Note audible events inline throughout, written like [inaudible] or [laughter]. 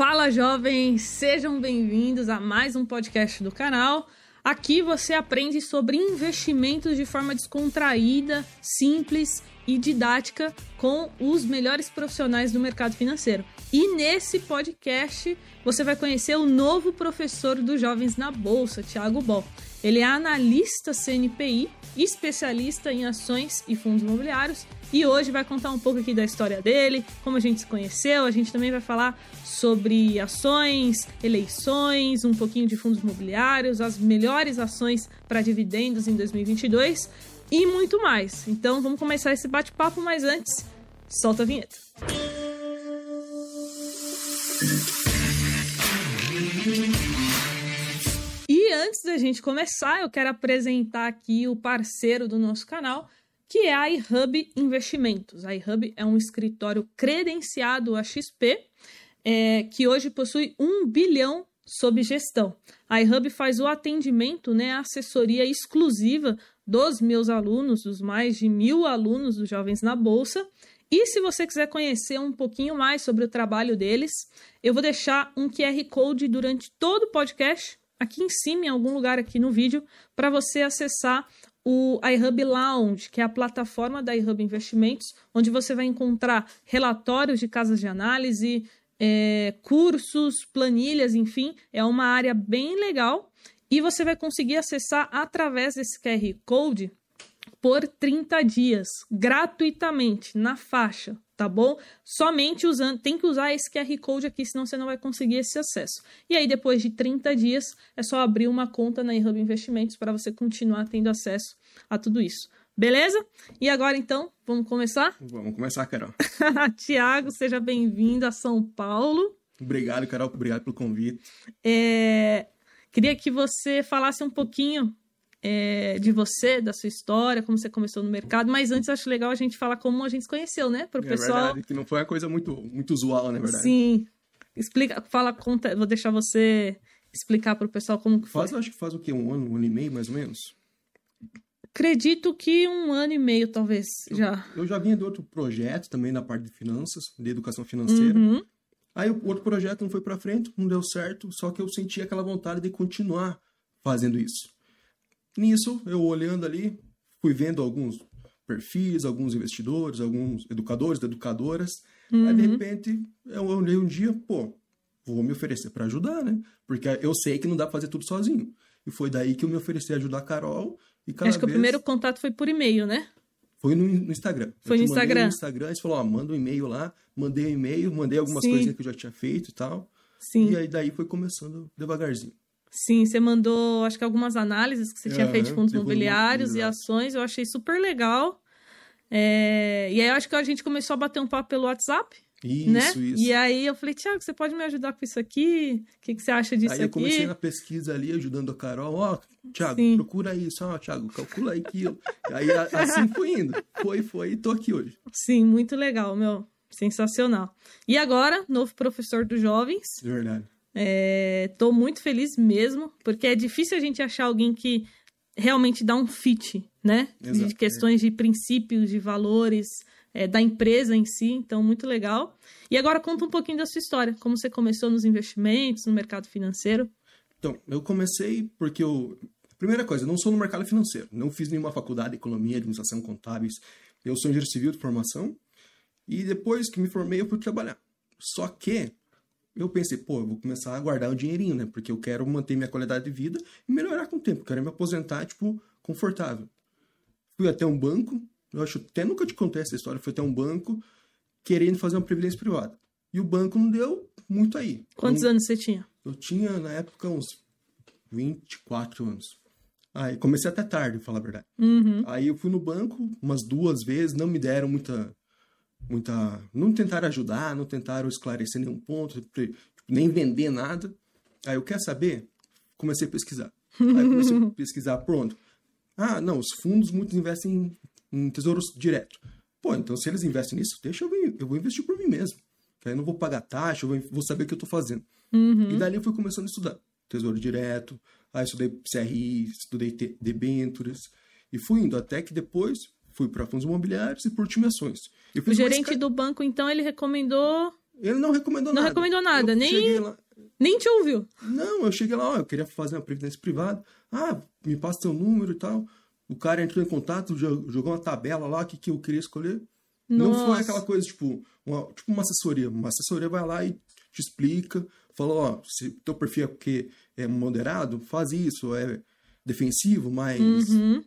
Fala jovens, sejam bem-vindos a mais um podcast do canal. Aqui você aprende sobre investimentos de forma descontraída, simples e didática com os melhores profissionais do mercado financeiro. E nesse podcast você vai conhecer o novo professor dos jovens na bolsa, Thiago Bol. Ele é analista CNPI, especialista em ações e fundos imobiliários e hoje vai contar um pouco aqui da história dele, como a gente se conheceu. A gente também vai falar sobre ações, eleições, um pouquinho de fundos imobiliários, as melhores ações para dividendos em 2022 e muito mais. Então vamos começar esse bate-papo, mas antes, solta a vinheta. E antes da gente começar, eu quero apresentar aqui o parceiro do nosso canal, que é a iHub Investimentos. A iHub é um escritório credenciado a XP, é, que hoje possui um bilhão sob gestão. A iHub faz o atendimento, né, a assessoria exclusiva dos meus alunos, dos mais de mil alunos dos Jovens na Bolsa. E se você quiser conhecer um pouquinho mais sobre o trabalho deles, eu vou deixar um QR Code durante todo o podcast, aqui em cima, em algum lugar aqui no vídeo, para você acessar o iHub Lounge, que é a plataforma da iHub Investimentos, onde você vai encontrar relatórios de casas de análise, é, cursos, planilhas, enfim, é uma área bem legal. E você vai conseguir acessar através desse QR Code por 30 dias, gratuitamente, na faixa, tá bom? Somente usando, tem que usar esse QR Code aqui, senão você não vai conseguir esse acesso. E aí, depois de 30 dias, é só abrir uma conta na eHub Investimentos para você continuar tendo acesso a tudo isso. Beleza? E agora então, vamos começar? Vamos começar, Carol. [laughs] Tiago, seja bem-vindo a São Paulo. Obrigado, Carol. Obrigado pelo convite. É... Queria que você falasse um pouquinho é, de você, da sua história, como você começou no mercado, mas antes acho legal a gente falar como a gente se conheceu, né? Para o é pessoal. Verdade, que não foi uma coisa muito, muito usual, né, verdade? Sim. Explica, fala, conta, vou deixar você explicar para o pessoal como que foi. Faz, acho que faz o quê? Um ano, um ano e meio, mais ou menos? Acredito que um ano e meio, talvez, eu, já. Eu já vinha de outro projeto também na parte de finanças, de educação financeira. Uhum. Aí o outro projeto não foi para frente, não deu certo, só que eu senti aquela vontade de continuar fazendo isso. Nisso, eu olhando ali, fui vendo alguns perfis, alguns investidores, alguns educadores, educadoras. Uhum. Aí, de repente, eu olhei um dia, pô, vou me oferecer para ajudar, né? Porque eu sei que não dá pra fazer tudo sozinho. E foi daí que eu me ofereci a ajudar a Carol. E cada Acho que vez... o primeiro contato foi por e-mail, né? Foi no, no Instagram. Foi no Instagram. No Instagram, você falou, ó, manda um e-mail lá. Mandei um e-mail, mandei algumas Sim. coisinhas que eu já tinha feito e tal. Sim. E aí daí foi começando devagarzinho. Sim, você mandou, acho que algumas análises que você tinha Aham, feito de fundos devolvi- imobiliários e ações, eu achei super legal. É, E aí eu acho que a gente começou a bater um papo pelo WhatsApp, Isso, né? isso. E aí eu falei, Tiago, você pode me ajudar com isso aqui? O que, que você acha disso Aí eu aqui? comecei na pesquisa ali, ajudando a Carol. Ó, Thiago, Sim. procura isso. Ó, Thiago, calcula aí aquilo. [laughs] aí assim foi indo. Foi, foi, e tô aqui hoje. Sim, muito legal, meu. Sensacional. E agora, novo professor dos jovens. De verdade. É, muito feliz mesmo, porque é difícil a gente achar alguém que realmente dá um fit, né? De Exato, questões de princípios, de valores, é, da empresa em si, então muito legal. E agora conta um pouquinho da sua história, como você começou nos investimentos, no mercado financeiro. Então, eu comecei porque eu. Primeira coisa, eu não sou no mercado financeiro. Não fiz nenhuma faculdade de economia, administração, contábeis. Eu sou engenheiro civil de formação. E depois que me formei, eu fui trabalhar. Só que eu pensei, pô, eu vou começar a guardar um dinheirinho, né? Porque eu quero manter minha qualidade de vida e melhorar com o tempo. Eu quero me aposentar, tipo, confortável. Fui até um banco, eu acho até nunca te contei essa história, fui até um banco querendo fazer uma previdência privada. E o banco não deu muito aí. Quantos anos você tinha? eu tinha, na época, uns 24 anos. Aí comecei até tarde, pra falar a verdade. Uhum. Aí eu fui no banco umas duas vezes, não me deram muita. Muita não tentaram ajudar, não tentaram esclarecer nenhum ponto, tipo, nem vender nada. Aí eu quer saber? Comecei a pesquisar. Aí comecei a pesquisar, pronto. Ah, não, os fundos muitos investem em, em tesouros direto. Pô, então se eles investem nisso, deixa eu, eu vou investir por mim mesmo. Que aí eu não vou pagar taxa, eu vou, saber o que eu tô fazendo. Uhum. E dali eu fui começando a estudar. Tesouro Direto, aí estudei CRI, estudei debêntures, e fui indo até que depois fui para fundos imobiliários e por time ações. O gerente do banco, então, ele recomendou Ele não recomendou Não nada. recomendou nada, Eu nem- lá- Nem te ouviu. Não, eu cheguei lá, ó, eu queria fazer uma previdência privada. Ah, me passa teu número e tal. O cara entrou em contato, jo- jogou uma tabela lá, o que, que eu queria escolher. Não foi Nossa. aquela coisa, tipo uma, tipo uma assessoria. Uma assessoria vai lá e te explica, fala, ó, se teu perfil é porque é moderado, faz isso, é defensivo, mais, Uhum.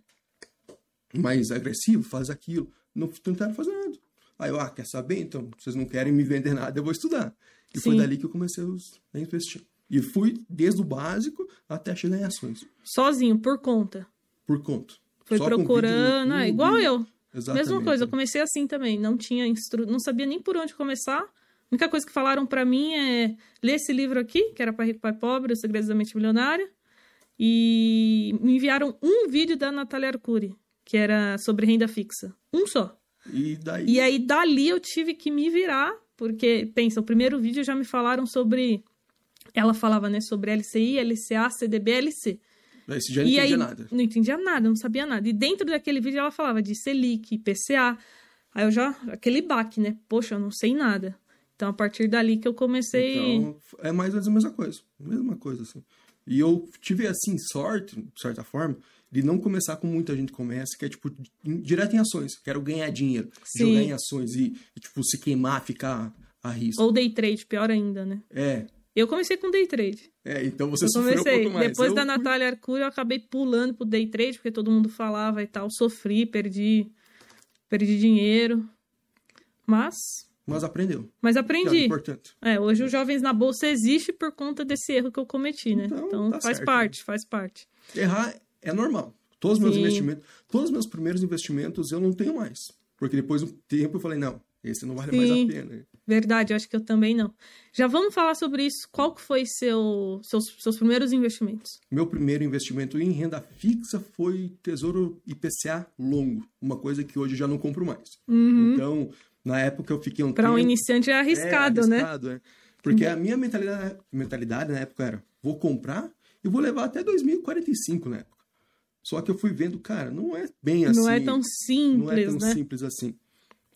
Mais agressivo, faz aquilo. Não tentaram fazer nada. Aí eu, ah, quer saber? Então, vocês não querem me vender nada, eu vou estudar. E foi Sim. dali que eu comecei os- a investir. E fui desde o básico até chegar em ações, Sozinho, por conta. por conta. Foi Só no procurando. é, igual eu. Exatamente. Mesma coisa, eu comecei assim também. Não tinha instru... não sabia nem por onde começar. A única coisa que falaram pra mim é ler esse livro aqui, que era para rico pai pobre, Os Segredos da Mente Milionária, e me enviaram um vídeo da Natália Arcuri, que era sobre renda fixa, um só. E daí... E aí dali eu tive que me virar, porque pensa, o primeiro vídeo já me falaram sobre ela falava, né, sobre LCI, LCA, CDB, LC. Aí você já não E entendia aí, nada. Não entendia nada, não sabia nada. E dentro daquele vídeo ela falava de Selic, PCA. Aí eu já, aquele baque, né? Poxa, eu não sei nada. Então, a partir dali que eu comecei. Então, é mais ou menos a mesma coisa. Mesma coisa, assim. E eu tive, assim, sorte, de certa forma, de não começar como muita gente começa, que é, tipo, direto em ações. Quero ganhar dinheiro, Sim. jogar em ações e, e, tipo, se queimar, ficar a risco. Ou day trade, pior ainda, né? É, Eu comecei com day trade. é, então você eu sofreu um pouco mais. Depois Eu da Natália Arcuri, eu acabei pulando pro day trade, porque todo mundo falava e tal. Sofri, perdi. Perdi dinheiro. Mas. Mas aprendeu. Mas Que é aprendi. importante. É, hoje os jovens na bolsa existe por conta desse erro que eu cometi, né? Então, Então, tá faz certo. parte, faz parte. Errar é normal. Todos os meus Sim. investimentos, todos os meus primeiros investimentos eu não tenho mais. Porque depois de um tempo eu falei, não, esse não vale mais Sim. a pena. Verdade, eu acho que eu também não. Já vamos falar sobre isso. Qual que foi seu, seus, seus primeiros investimentos? Meu primeiro investimento em renda fixa foi Tesouro IPCA longo, uma coisa que hoje eu já não compro mais. Então, na época eu fiquei um Para um iniciante é arriscado, é, né? arriscado, é. Porque a minha mentalidade, mentalidade na época era, vou comprar e vou levar até 2045 na época. Só que eu fui vendo, cara, não é bem assim. Não é tão simples, não é tão né? simples assim.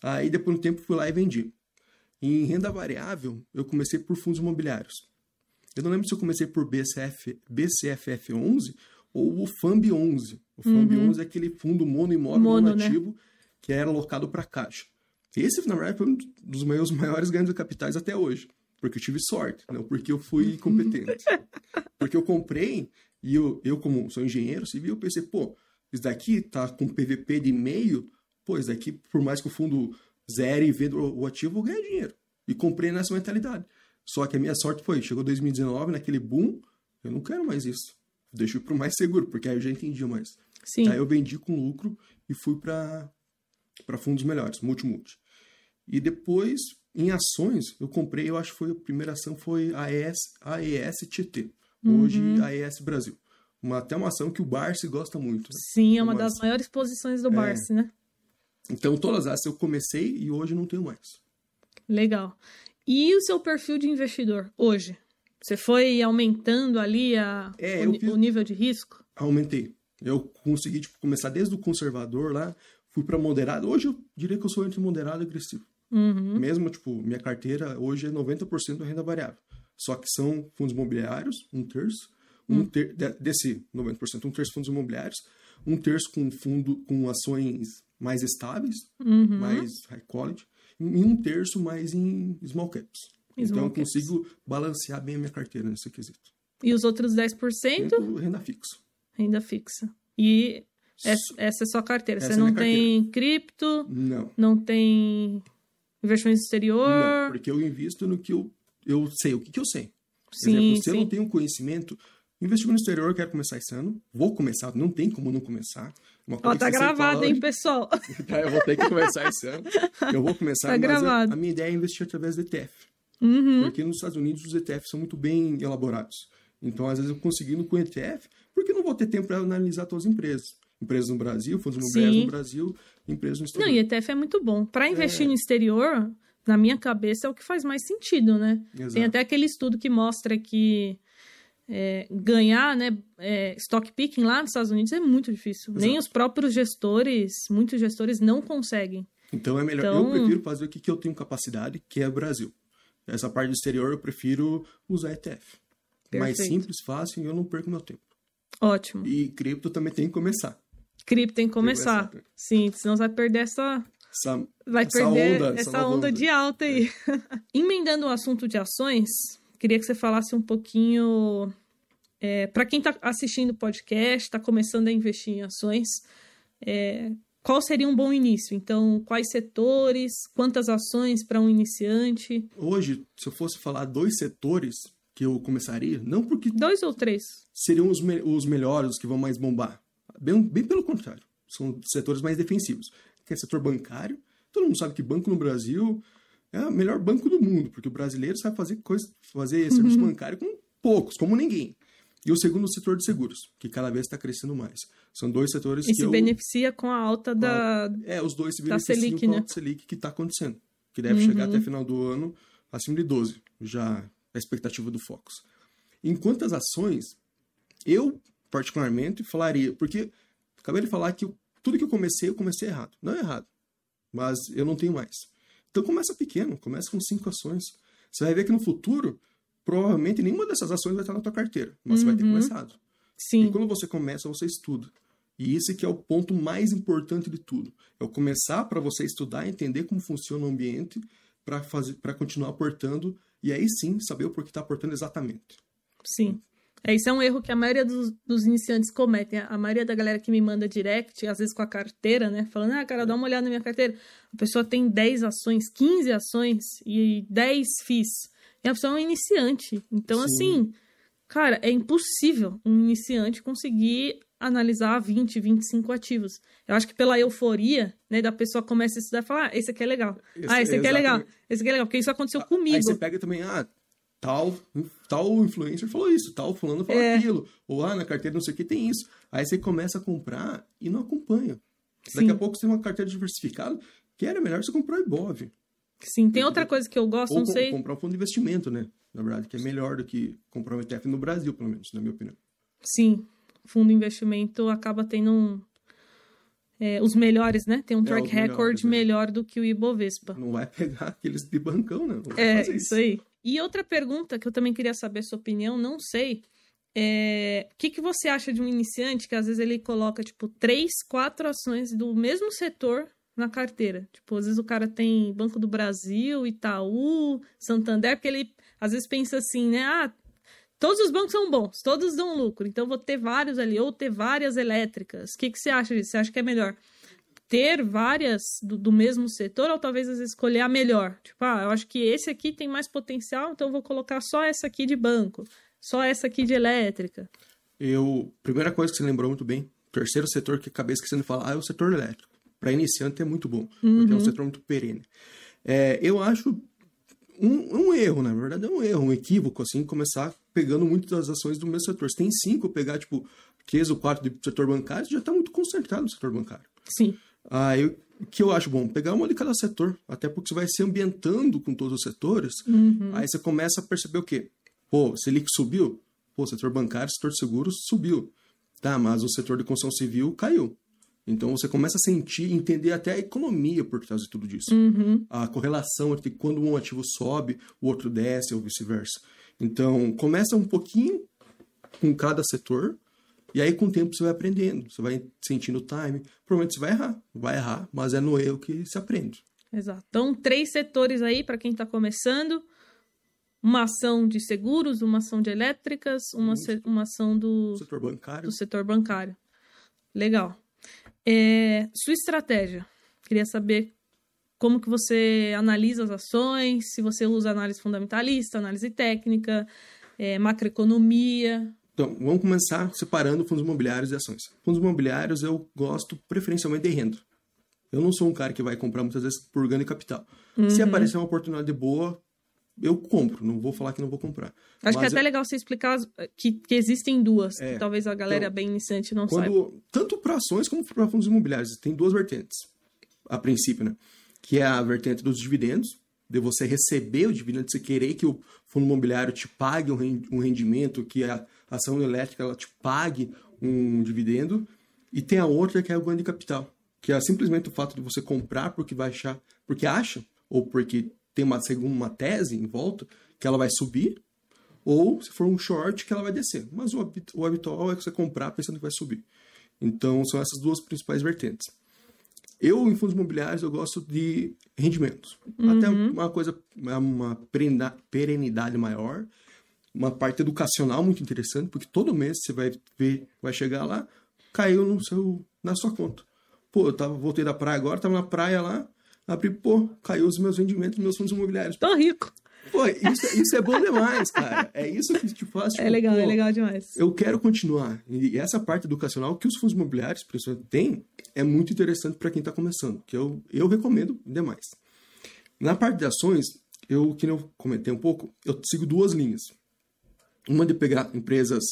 Aí depois de um tempo fui lá e vendi. Em renda variável, eu comecei por fundos imobiliários. Eu não lembro se eu comecei por BCF, BCFF 11 ou o FAMB 11. O FAMB 11 é aquele fundo mono imóvel Uhum. Mono, não né? ativo que era alocado para caixa. Esse, na verdade, foi um dos meus [laughs] maiores ganhos de capitais até hoje. Porque eu tive sorte, não porque eu fui [laughs] competente. porque eu comprei e eu, eu como sou engenheiro civil, pensei, pô, isso daqui tá com PVP de meio, pô, isso daqui, por mais que o fundo zere e venda o o ativo, eu ganhar dinheiro. E comprei nessa mentalidade. Só que a minha sorte foi, chegou 2019, naquele boom, eu não quero mais isso. Deixa eu ir pro mais seguro, porque aí eu já entendi mais. Sim. Aí eu vendi com lucro e fui para para fundos melhores, multi-multi. E depois, em ações, eu comprei, eu acho que foi a primeira ação foi a AES, AESTT. Hoje, a AES Brasil. Uma, até uma ação que o Barsi gosta muito. né? Sim, é uma Mas- das maiores posições do Barsi, né? Então, todas essas eu comecei e hoje não tenho mais. Legal. E o seu perfil de investidor hoje? Você foi aumentando ali a, É, o, fiz- o nível de risco? Aumentei. Eu consegui tipo, começar desde o conservador lá, fui para moderado. Hoje eu diria que eu sou entre moderado e agressivo. Uhum. Mesmo, tipo, minha carteira hoje é 90% renda variável. Só que são fundos imobiliários, um terço. Um ter, de- desse 90%, um terço fundos imobiliários, um terço com fundo com ações mais estáveis, Uhum. mais high quality, e um terço mais em small caps. então Small eu caps. consigo balancear bem a minha carteira nesse quesito. E os outros 10%? Dentro renda fixa. Renda fixa. E essa, essa é a sua carteira. Essa Você é não minha tem cripto, Não. não tem investimento exterior. Não, porque eu invisto no que eu, eu sei, o que, que eu sei. Por Sim, exemplo, se eu não tenho conhecimento, investimento no exterior eu quero começar esse ano. Vou começar, não tem como não começar. Uma Ó, coisa tá você sempre gravado, hein, pessoal? [laughs] Tá, eu vou ter que começar esse ano. Eu vou começar, Tá mas gravado. a, a minha ideia é investir através do ETF. Uhum. Porque nos Estados Unidos os ETFs são muito bem elaborados. Então, às vezes, eu conseguindo com ETF, porque eu não vou ter tempo para analisar todas as empresas. Empresas no Brasil, fundos imobiliários no Brasil, empresas no Não, exterior. e ETF é muito bom. Para investir no exterior, na minha cabeça, é o que faz mais sentido, né? Exato. Tem até aquele estudo que mostra que é, ganhar, né, é, stock picking lá nos Estados Unidos é muito difícil. Nem Exato. os próprios gestores, muitos gestores não conseguem. Então é melhor. Então- Eu prefiro fazer o que, que eu tenho capacidade, que é o Brasil. Essa parte do exterior eu prefiro usar ETF. Mais Perfeito. simples, fácil e eu não perco meu tempo. Ótimo. E cripto também tem que começar. Cripto tem que começar. começar. Sim, senão você vai perder essa. Essa, Vai essa perder onda, essa, onda, onda. de alta aí. Emendando o assunto de ações, queria que você falasse um pouquinho. para quem está assistindo o podcast, está começando a investir em ações, é, qual seria um bom início? Então, quais setores, quantas ações para um iniciante? Hoje, se eu fosse falar dois setores que eu começaria, não porque Dois ou três? seriam os, me- os melhores, os que vão mais bombar. Bem, bem pelo contrário. São setores mais defensivos. Que é setor bancário. Todo mundo sabe que banco no Brasil é o melhor banco do mundo, porque o brasileiro sabe fazer coisa, fazer serviço bancário com poucos, como ninguém. E o segundo, o setor de seguros, que cada vez está crescendo mais. São dois setores E que se eu... beneficia com a alta da. É, os dois se beneficiam Selic, com né? a alta Selic que está acontecendo. Que deve chegar até final do ano acima de 12. Já a expectativa do Focus. Em quantas ações, eu, particularmente, falaria... Porque acabei de falar que eu- tudo que eu comecei, eu comecei errado. Não é errado, mas eu não tenho mais. Então começa pequeno, começa com cinco ações. Você vai ver que no futuro, provavelmente nenhuma dessas ações vai estar na tua carteira. Mas você vai ter Uhum. começado. E Sim, quando você começa, você estuda. E esse que é o ponto mais importante de tudo. É o começar para você estudar, entender como funciona o ambiente para fazer, para continuar aportando e aí sim saber o porquê está aportando exatamente. sim. É, isso é um erro que a maioria dos, dos iniciantes cometem. A maioria da galera que me manda direct, às vezes com a carteira, né? Falando, ah, cara, dá uma olhada na minha carteira. A pessoa tem 10 ações, 15 ações e 10 FIIs. E a pessoa é um iniciante. Então, Sim. assim, cara, é impossível um iniciante conseguir analisar 20, 25 ativos. Eu acho que pela euforia, né, da pessoa começa a estudar e falar, ah, esse aqui é legal. Esse- ah, esse aqui é legal. exatamente. Esse aqui é legal, porque isso aconteceu Aí comigo. você pega também, ah, tal, tal influencer falou isso, tal fulano falou É. aquilo. Ou ah, na carteira não sei o que tem isso. Aí você começa a comprar e não acompanha. Daqui Sim. a pouco você tem uma carteira diversificada, que era melhor você comprar o Ibov. Sim, tem outra coisa que eu gosto, Ou não com- sei. comprar um fundo de investimento, né? Na verdade, que é melhor do que comprar um ETF no Brasil, pelo menos, na minha opinião. Sim, fundo de investimento acaba tendo um. é, os melhores, né? Tem um track os melhores, record é. melhor do que o Ibovespa. Não vai pegar [laughs] aqueles de bancão, né? É, fazer isso aí. E outra pergunta que eu também queria saber a sua opinião, não sei. É, o que, que você acha de um iniciante que às vezes ele coloca, tipo, três, quatro ações do mesmo setor na carteira? Tipo, às vezes o cara tem Banco do Brasil, Itaú, Santander, porque ele às vezes pensa assim, né? Ah, todos os bancos são bons, todos dão lucro, então vou ter vários ali, ou ter várias elétricas. O que, que você acha disso? Você acha que é melhor ter várias do, do mesmo setor ou talvez às vezes escolher a melhor? Tipo, ah, eu acho que esse aqui tem mais potencial, então eu vou colocar só essa aqui de banco, só essa aqui de elétrica. Eu, primeira coisa que você lembrou muito bem, terceiro setor que acabei esquecendo de falar, ah, é o setor elétrico. Para iniciante é muito bom, porque é um setor muito perene. É, eu acho um, um erro, na verdade, é um erro, um equívoco, assim, começar pegando muitas das ações do mesmo setor. Se tem cinco, pegar, tipo, três ou quatro do setor bancário, já está muito concentrado no setor bancário. Sim. Ah, eu, o que eu acho bom? Pegar uma de cada setor, até porque você vai se ambientando com todos os setores, aí você começa a perceber o quê? Pô, Selic subiu? Pô, o setor bancário, setor de seguros subiu. Tá, mas o setor de construção civil caiu. Então você começa a sentir, entender até a economia por trás de tudo disso. A correlação entre quando um ativo sobe, o outro desce, ou vice-versa. Então, começa um pouquinho com cada setor, e aí com o tempo você vai aprendendo, você vai sentindo o time. Provavelmente você vai errar, vai errar, mas é no erro que se aprende. Exato. Então, três setores aí para quem está começando. Uma ação de seguros, uma ação de elétricas, uma, se- uma ação do, setor bancário, do setor bancário. Legal. É, sua estratégia. Queria saber como que você analisa as ações, se você usa análise fundamentalista, análise técnica, é, macroeconomia. Então, vamos começar separando fundos imobiliários e ações. Fundos imobiliários eu gosto preferencialmente de renda. Eu não sou um cara que vai comprar muitas vezes por ganho de capital. Se aparecer uma oportunidade boa, eu compro. Não vou falar que não vou comprar. Acho que é Mas até legal você explicar que, que existem duas, É. que talvez a galera Então, bem iniciante não saiba. Quando, tanto para ações como para fundos imobiliários, tem duas vertentes, a princípio, né? Que é a vertente dos dividendos, de você receber o dividendo, de você querer que o fundo imobiliário te pague um um rendimento, que a ação elétrica ela te pague um dividendo, e tem a outra que é o ganho de capital, que é simplesmente o fato de você comprar porque vai achar, porque acha, ou porque tem uma segunda uma tese em volta que ela vai subir, ou se for um short que ela vai descer. Mas o, o habitual é você comprar pensando que vai subir. Então são essas duas principais vertentes. Eu, em fundos imobiliários, eu gosto de rendimentos. Uhum. Até uma coisa, uma perenidade maior, uma parte educacional muito interessante, porque todo mês você vai ver, vai chegar lá, caiu no seu, na sua conta. Pô, eu tava, voltei da praia agora, tava na praia lá, abri, pô, caiu os meus rendimentos, meus fundos imobiliários. Tô rico. Pô, isso, isso é bom demais, cara. É isso que te faz. Tipo, é legal, pô, é legal demais. Eu quero continuar. E essa parte educacional que os fundos imobiliários, pessoal, têm, é muito interessante para quem está começando, que eu, eu recomendo demais. Na parte de ações, eu, que eu comentei um pouco, eu sigo duas linhas. Uma de pegar empresas.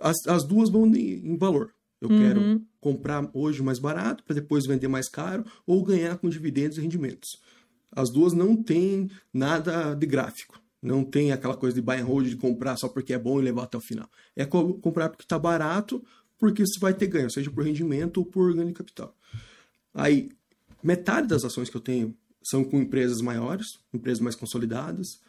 As, as duas vão em, em valor. Eu uhum. quero comprar hoje mais barato para depois vender mais caro ou ganhar com dividendos e rendimentos. As duas não têm nada de gráfico. Não tem aquela coisa de buy and hold, de comprar só porque é bom e levar até o final. É comprar porque está barato, porque você vai ter ganho, seja por rendimento ou por ganho de capital. Aí, metade das ações que eu tenho são com empresas maiores, empresas mais consolidadas.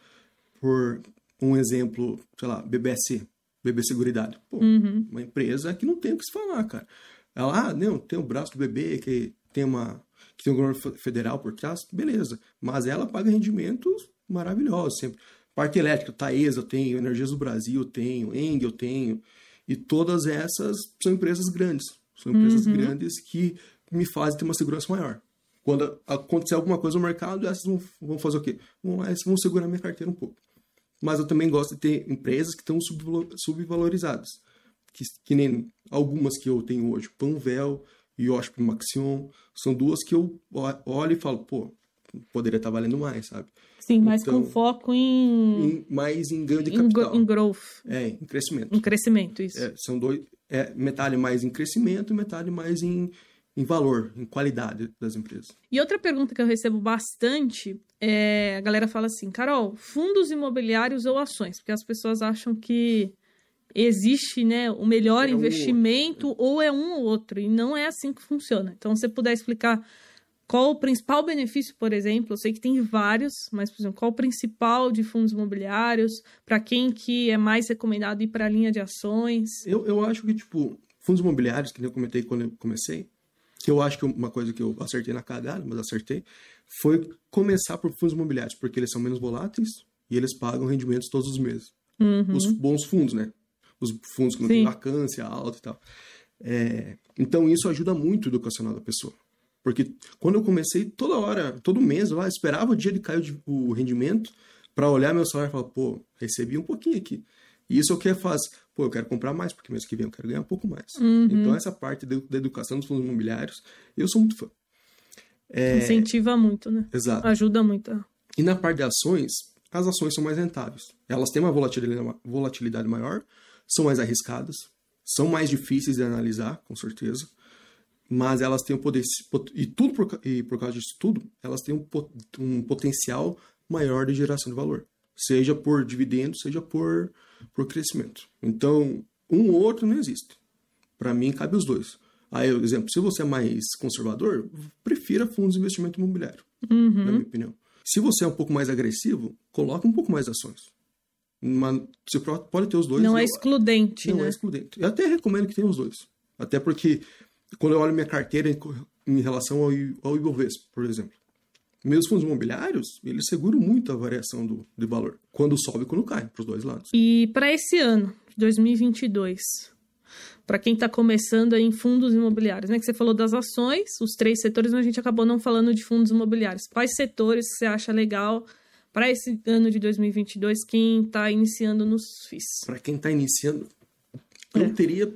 Por um exemplo, sei lá, BBSC, BB Seguridade. Pô, uhum. uma empresa que não tem o que se falar, cara. Ela, ah, não, tem o braço do bebê que tem uma que tem um governo federal por trás, beleza. Mas ela paga rendimentos maravilhosos sempre. Parque elétrico, Taesa eu tenho, Energias do Brasil eu tenho, Eng eu tenho. E todas essas são empresas grandes. São empresas uhum. grandes que me fazem ter uma segurança maior. Quando acontecer alguma coisa no mercado, essas vão, vão fazer o quê? Vão lá vão segurar minha carteira um pouco. Mas eu também gosto de ter empresas que estão subvalorizadas. Que, que nem algumas que eu tenho hoje. Panvel, Yoship Maxion, são duas que eu olho e falo, pô, poderia estar valendo mais, sabe? Sim, mas então, com foco em... em... Mais em ganho de capital. Em growth. É, em crescimento. Em crescimento, isso. É, são dois... É, metade mais em crescimento e metade mais em, em valor, em qualidade das empresas. E outra pergunta que eu recebo bastante é... A galera fala assim, Carol, fundos imobiliários ou ações? Porque as pessoas acham que existe né, o melhor é investimento um ou é um ou outro, e não é assim que funciona. Então, se você puder explicar qual o principal benefício, por exemplo, eu sei que tem vários, mas, por exemplo, qual o principal de fundos imobiliários, para quem que é mais recomendado ir para a linha de ações? Eu, eu acho que, tipo, fundos imobiliários, que eu comentei quando eu comecei, que eu acho que uma coisa que eu acertei na cagada, mas acertei, foi começar por fundos imobiliários, porque eles são menos voláteis e eles pagam rendimentos todos os meses. Uhum. Os bons fundos, né? os fundos que não Sim. têm vacância alta e tal. É, então isso ajuda muito o educacional da pessoa. Porque quando eu comecei, toda hora, todo mês, eu lá, esperava o dia de cair o rendimento para olhar meu salário e falar, pô, recebi um pouquinho aqui. E isso é o que faz, pô, eu quero comprar mais, porque mês que vem eu quero ganhar um pouco mais. Uhum. Então essa parte da educação dos fundos imobiliários, eu sou muito fã. É... Incentiva muito, né? Exato. Ajuda muito. E na parte de ações, as ações são mais rentáveis. Elas têm uma volatilidade, maior, são mais arriscadas, são mais difíceis de analisar, com certeza, mas elas têm um poder e tudo por, e por causa disso tudo, elas têm um, um potencial maior de geração de valor, seja por dividendos, seja por por crescimento. Então, um ou outro não existe. Para mim, cabe os dois. Aí, exemplo, se você é mais conservador, prefira fundos de investimento imobiliário, uhum. na minha opinião. Se você é um pouco mais agressivo, coloque um pouco mais ações. Mas você pode ter os dois. Não é excludente, não né? É excludente. Eu até recomendo que tenha os dois. Até porque quando eu olho minha carteira em, em relação ao, ao Ibovespa, por exemplo, meus fundos imobiliários, eles seguram muito a variação do, de valor. Quando sobe e quando cai, para os dois lados. E para esse ano, 2022, para quem está começando em fundos imobiliários, né? Que você falou das ações, os três setores, mas a gente acabou não falando de fundos imobiliários. Quais setores você acha legal para esse ano de 2022, quem está iniciando nos FIIs? Para quem está iniciando, eu é. teria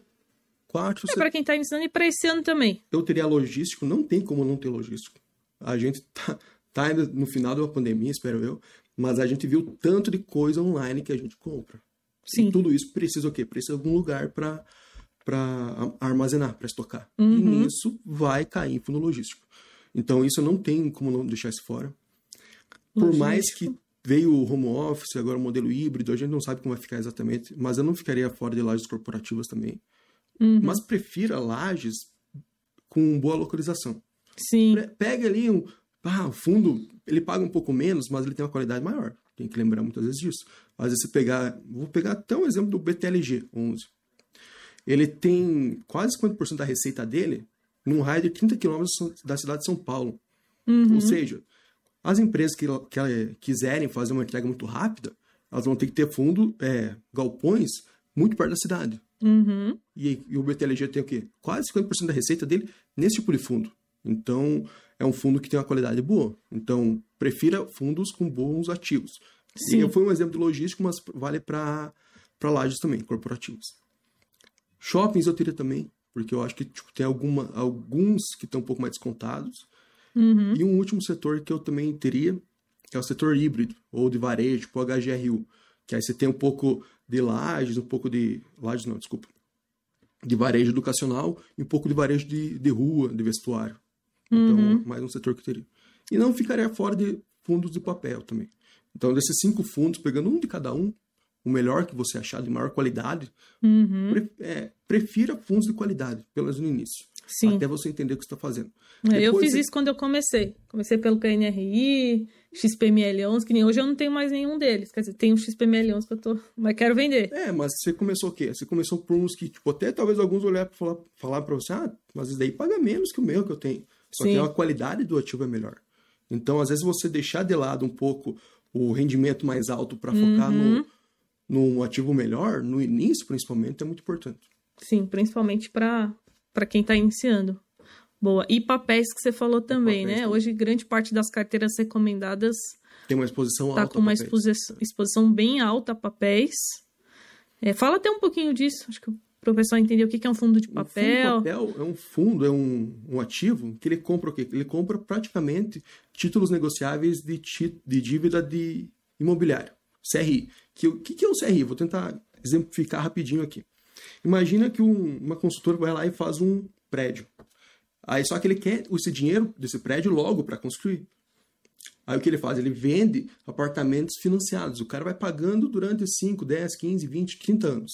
quatro... É para quem está iniciando e para esse ano também. Eu teria logístico, não tem como não ter logístico. A gente tá, tá ainda no final da pandemia, espero eu, mas a gente viu tanto de coisa online que a gente compra. Sim. E tudo isso precisa o quê? Precisa de algum lugar para para armazenar, para estocar. Uhum. E nisso vai cair em fundo logístico. Então isso não tem como não deixar isso fora. Por mais que veio o home office, agora o modelo híbrido, a gente não sabe como vai ficar exatamente, mas eu não ficaria fora de lajes corporativas também. Uhum. Mas prefira lajes com boa localização. Sim. Pega ali um. ah, o fundo, ele paga um pouco menos, mas ele tem uma qualidade maior. Tem que lembrar muitas vezes disso. Às vezes você pegar, vou pegar até um exemplo do BTLG 11. Ele tem quase 50% da receita dele num raio de 30 quilômetros da cidade de São Paulo. Uhum. Ou seja, as empresas que, que quiserem fazer uma entrega muito rápida, elas vão ter que ter fundo, é, galpões, muito perto da cidade. Uhum. E, e, o BTLG tem o quê? Quase 50% da receita dele nesse tipo de fundo. Então, é um fundo que tem uma qualidade boa. Então, prefira fundos com bons ativos. Sim. E foi um exemplo de logístico, mas vale para lajes também, corporativos. Shoppings eu teria também, porque eu acho que tipo, tem alguma, alguns que estão um pouco mais descontados. Uhum. E um último setor que eu também teria é o setor híbrido, ou de varejo, tipo HGRU. Que aí você tem um pouco de lajes, um pouco de. Lajes não, desculpa. De varejo educacional e um pouco de varejo de, de rua, de vestuário. Então, Uhum. mais um setor que eu teria. E não ficaria fora de fundos de papel também. Então, desses cinco fundos, pegando um de cada um, o melhor que você achar de maior qualidade, Uhum. pre- é, prefira fundos de qualidade, pelo menos no início. Sim. Até você entender o que você está fazendo. É, eu Depois fiz você- isso quando eu comecei. Comecei pelo KNRI, XPML11, que nem hoje eu não tenho mais nenhum deles. Quer dizer, tem um XPML11 que eu tô. Mas quero vender. É, mas você começou o quê? Você começou por uns que, tipo, até talvez alguns olhar para falar, falar para você, ah, mas isso daí paga menos que o meu que eu tenho. Só Sim. que a qualidade do ativo é melhor. Então, às vezes, você deixar de lado um pouco o rendimento mais alto para focar Uhum. no, num ativo melhor, no início, principalmente, é muito importante. Sim, principalmente para quem tá iniciando. Boa. E papéis que você falou também, né? também. Hoje, grande parte das carteiras recomendadas Tem uma exposição tá alta. com uma exposição, exposição bem alta a papéis. É, fala até um pouquinho disso, acho que para o pessoal entender o que é um fundo de Um fundo de papel. papel é um fundo, é um, um ativo que ele compra o quê? Ele compra praticamente títulos negociáveis de, ti- de dívida de imobiliário, CRI. Que, o que, que é o CRI? Vou tentar exemplificar rapidinho aqui. Imagina que um- uma consultora vai lá e faz um prédio. Aí só que ele quer esse dinheiro desse prédio logo para construir. Aí o que ele faz? Ele vende apartamentos financiados. O cara vai pagando durante 5, 10, 15, 20, 30 anos.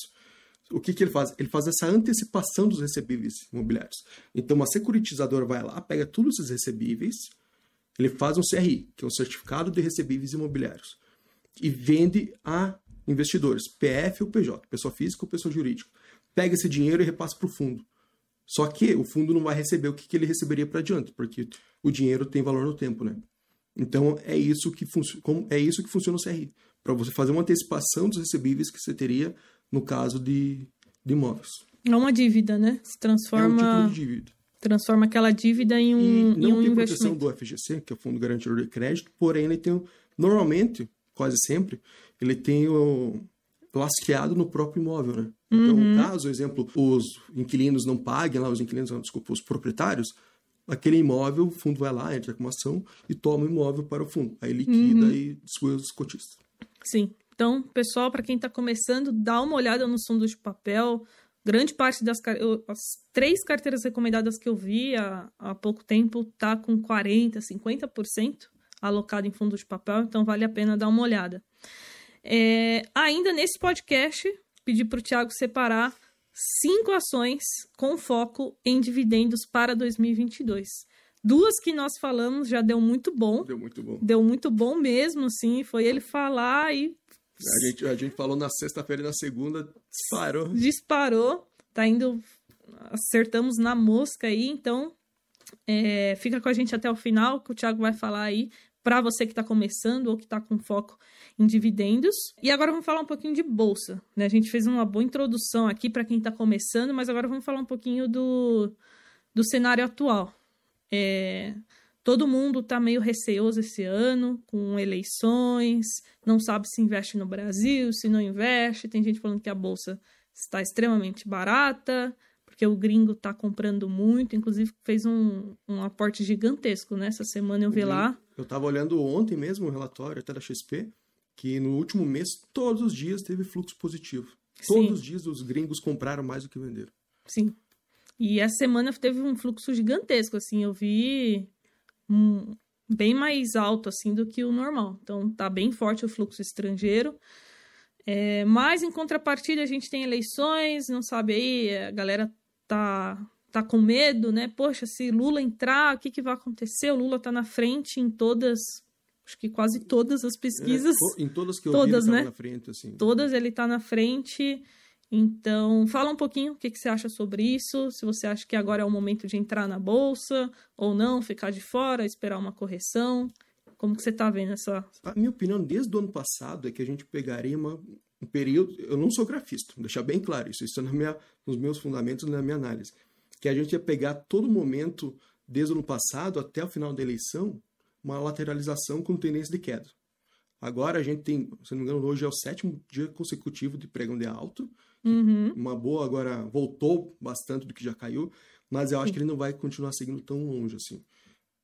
O que, que ele faz? Ele faz essa antecipação dos recebíveis imobiliários. Então, uma securitizadora vai lá, pega todos esses recebíveis, ele faz um CRI, que é um Certificado de Recebíveis Imobiliários, e vende a investidores, PF ou PJ, pessoa física ou pessoa jurídica. Pega esse dinheiro e repassa para o fundo. Só que o fundo não vai receber o que, que ele receberia para adiante, porque o dinheiro tem valor no tempo, né? Então é isso que, é isso que funciona o CRI. Para você fazer uma antecipação dos recebíveis que você teria no caso de, de imóveis. É uma dívida, né? Se É um transforma, título de dívida. transforma aquela dívida em E um, em não um tem proteção do FGC, que é o Fundo Garantidor de Crédito, porém ele tem, normalmente, quase sempre, ele tem o lastreado no próprio imóvel, né? Então, Uhum. caso, exemplo, os inquilinos não paguem lá, os inquilinos, não, desculpa, os proprietários, aquele imóvel, o fundo vai lá, entra com uma ação e toma o imóvel para o fundo. Aí liquida Uhum. e distribui os cotistas. Sim. Então, pessoal, para quem está começando, dá uma olhada nos fundos de papel. Grande parte das eu- as três carteiras recomendadas que eu vi há, há pouco tempo tá com 40, 50% alocado em fundos de papel, então vale a pena dar uma olhada. É, ainda nesse podcast, pedi para o Thiago separar cinco ações com foco em dividendos para 2022. Duas que nós falamos já deu muito bom, Deu muito bom. deu muito bom mesmo, sim. Foi ele falar e A gente, a gente falou na sexta-feira e na segunda, disparou. disparou. Tá indo. Acertamos na mosca aí, então. é, fica com a gente até o final, que o Thiago vai falar aí para você que está começando ou que está com foco em dividendos. E agora vamos falar um pouquinho de bolsa. Né? A gente fez uma boa introdução aqui para quem está começando, mas agora vamos falar um pouquinho do, do cenário atual. É, todo mundo está meio receoso esse ano, com eleições, não sabe se investe no Brasil, se não investe. Tem gente falando que a bolsa está extremamente barata, porque o gringo está comprando muito, inclusive fez um, um aporte gigantesco nessa semana, eu vi Uhum. lá. Eu estava olhando ontem mesmo o relatório até da XP, que no último mês, todos os dias teve fluxo positivo. Todos Sim. os dias os gringos compraram mais do que venderam. Sim. E essa semana teve um fluxo gigantesco, assim, eu vi um- bem mais alto, assim, do que o normal. Então, tá bem forte o fluxo estrangeiro. É, mas, em contrapartida, a gente tem eleições, não sabe aí, a galera tá tá com medo, né? Poxa, se Lula entrar, o que, que vai acontecer? O Lula tá na frente em todas, acho que quase todas as pesquisas. É, em todas que eu todas, vi, ele né? na frente, assim. Todas ele tá na frente. Então, fala um pouquinho o que, que você acha sobre isso, se você acha que agora é o momento de entrar na bolsa ou não, ficar de fora, esperar uma correção. Como que você tá vendo essa... A minha opinião desde o ano passado é que a gente pegaria uma, um período... Eu não sou grafista, vou deixar bem claro isso. Isso é na minha, nos meus fundamentos, na minha análise. Que a gente ia pegar todo momento, desde o ano passado até o final da eleição, uma lateralização com tendência de queda. Agora a gente tem, se não me engano, hoje é o sétimo dia consecutivo de pregão de alto. Uhum. Uma boa agora voltou bastante do que já caiu, mas eu acho que ele não vai continuar seguindo tão longe assim.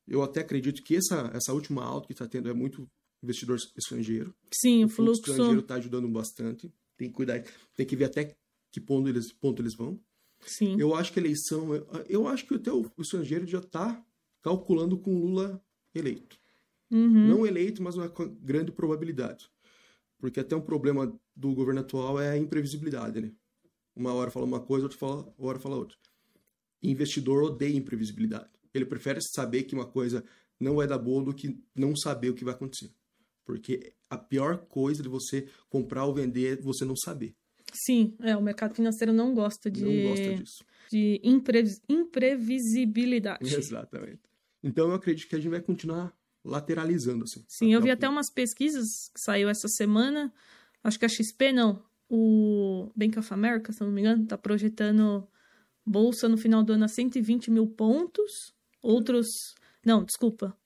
Eu até acredito que essa, essa última alta que está tendo é muito investidor estrangeiro. Sim, o, O fluxo fluxo... estrangeiro está ajudando bastante. Tem que cuidar, tem que ver até que ponto eles, ponto eles vão. Sim. Eu acho que a eleição, eu, acho que até o, o estrangeiro já está calculando com o Lula eleito. Uhum. Não eleito, mas uma grande probabilidade. Porque até um problema do governo atual é a imprevisibilidade, né? Uma hora fala uma coisa, outra fala, hora fala outra. Investidor odeia imprevisibilidade. Ele prefere saber que uma coisa não vai dar boa do que não saber o que vai acontecer. Porque a pior coisa de você comprar ou vender é você não saber. Sim, é, o mercado financeiro não gosta de, Não gosta disso. de imprevis- imprevisibilidade. Exatamente. Então eu acredito que a gente vai continuar lateralizando assim. Sim, eu o vi até umas pesquisas que saiu essa semana. Acho que a XP não. O Bank of America, se não me engano, tá projetando bolsa no final do ano a 120 mil pontos. Outros. Não, desculpa.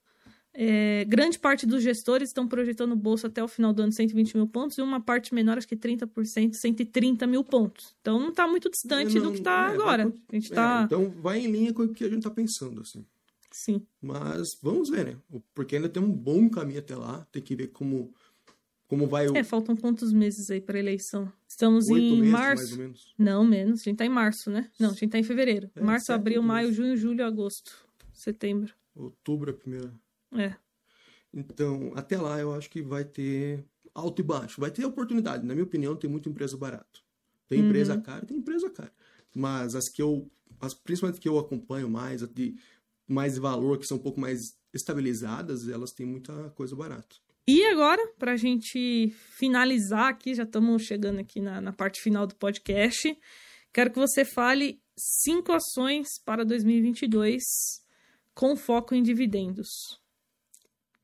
É, grande parte dos gestores estão projetando bolsa até o final do ano 120 mil pontos e uma parte menor, acho que 30%, 130 mil pontos. Então não tá muito distante É, do não, que tá é, agora. vai A gente É, tá. então vai em linha com o que a gente tá pensando, assim. Sim. Mas vamos ver, né? O- Porque ainda tem um bom caminho até lá. Tem que ver como, como vai o É, faltam quantos meses aí pra eleição? Estamos oito em meses, março. mais ou menos. Não, menos. A gente tá em março, né? Não, a gente tá em fevereiro. É, março, abril, maio, junho, julho, agosto, setembro. Outubro é a primeira. É. Então, até lá eu acho que vai ter alto e baixo. Vai ter oportunidade. Na minha opinião, tem muita empresa barato. Tem Uhum. empresa cara, tem empresa cara. Mas as que eu, as principalmente que eu acompanho mais, de mais valor, que são um pouco mais estabilizadas, elas têm muita coisa barata. E agora, pra gente finalizar aqui, já estamos chegando aqui na, na parte final do podcast, quero que você fale cinco ações para 2022 com foco em dividendos.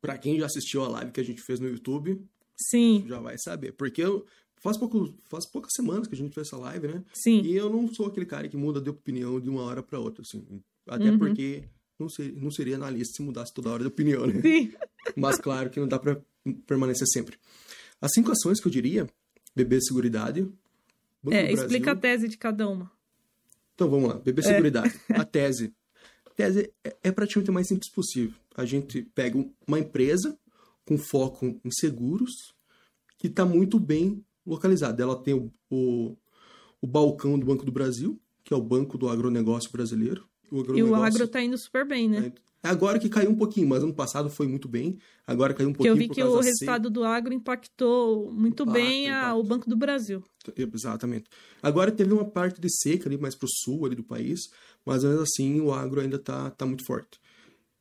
Pra quem já assistiu a live que a gente fez no YouTube, Sim, já vai saber. Porque eu, faz, pouco, faz poucas semanas que a gente fez essa live, né? sim. E eu não sou aquele cara que muda de opinião de uma hora pra outra, assim. Até Uhum. porque não, ser, não seria analista se mudasse toda hora de opinião, né? Sim. [laughs] Mas claro que não dá pra permanecer sempre. As cinco ações que eu diria, BB Seguridade, Banco É, explica a tese de cada uma. Então vamos lá, BB Seguridade. [laughs] A tese. Tese é, é praticamente o mais simples possível. A gente pega um- uma empresa com foco em seguros que está muito bem localizada. Ela tem o, o, o balcão do Banco do Brasil, que é o banco do agronegócio brasileiro. O E o agronegócio- agro tá indo super bem, né? Agora que caiu um pouquinho, mas ano passado foi muito bem. Agora caiu um Porque eu pouquinho vi que o resultado do agro impactou muito Impacta, bem a- impacta. o Banco do Brasil. Exatamente. Agora teve uma parte de seca ali mais pro sul ali do país, mas ainda assim o agro ainda tá, tá muito forte.